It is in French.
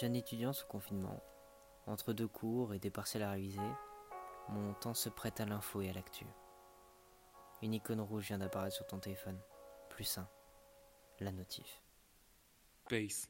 Jeune étudiant sous confinement, entre deux cours et des parcelles à réviser, mon temps se prête à l'info et à l'actu. Une icône rouge vient d'apparaître sur ton téléphone. Plus sain. La notif. Peace.